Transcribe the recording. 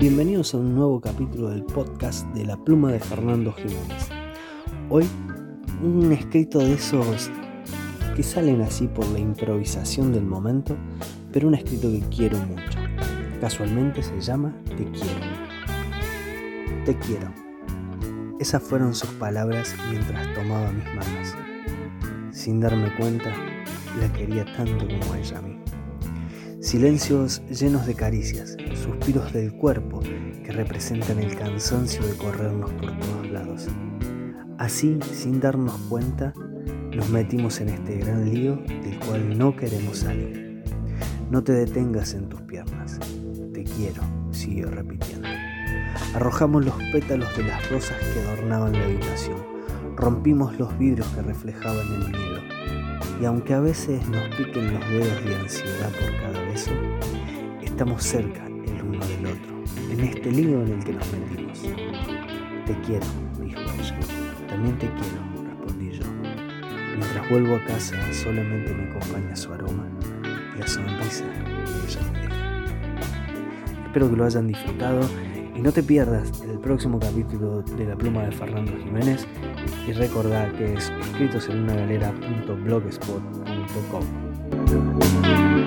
bienvenidos a un nuevo capítulo del podcast de la pluma de Fernando Jiménez. Hoy un escrito de esos que salen así por la improvisación del momento, pero un escrito que quiero mucho. Casualmente se llama Te quiero. Te quiero. Esas fueron sus palabras mientras tomaba mis manos. Sin darme cuenta, la quería tanto como ella a mí. Silencios llenos de caricias, suspiros del cuerpo que representan el cansancio de corrernos por todos lados. Así, sin darnos cuenta, nos metimos en este gran lío del cual no queremos salir. No te detengas en tus piernas. Te quiero, siguió repitiendo. Arrojamos los pétalos de las rosas que adornaban la habitación. Rompimos los vidrios que reflejaban el miedo. Y aunque a veces nos piquen los dedos de ansiedad por cada beso, estamos cerca el uno del otro, en este lío en el que nos metimos. Te quiero, dijo ella. También te quiero, respondí yo. Mientras vuelvo a casa solamente me acompaña su aroma y la sonrisa que ella me deja. Espero que lo hayan disfrutado y no te pierdas el próximo capítulo de La Pluma de Fernando Jiménez y recordá que es escritos en una galera.blogspot.com.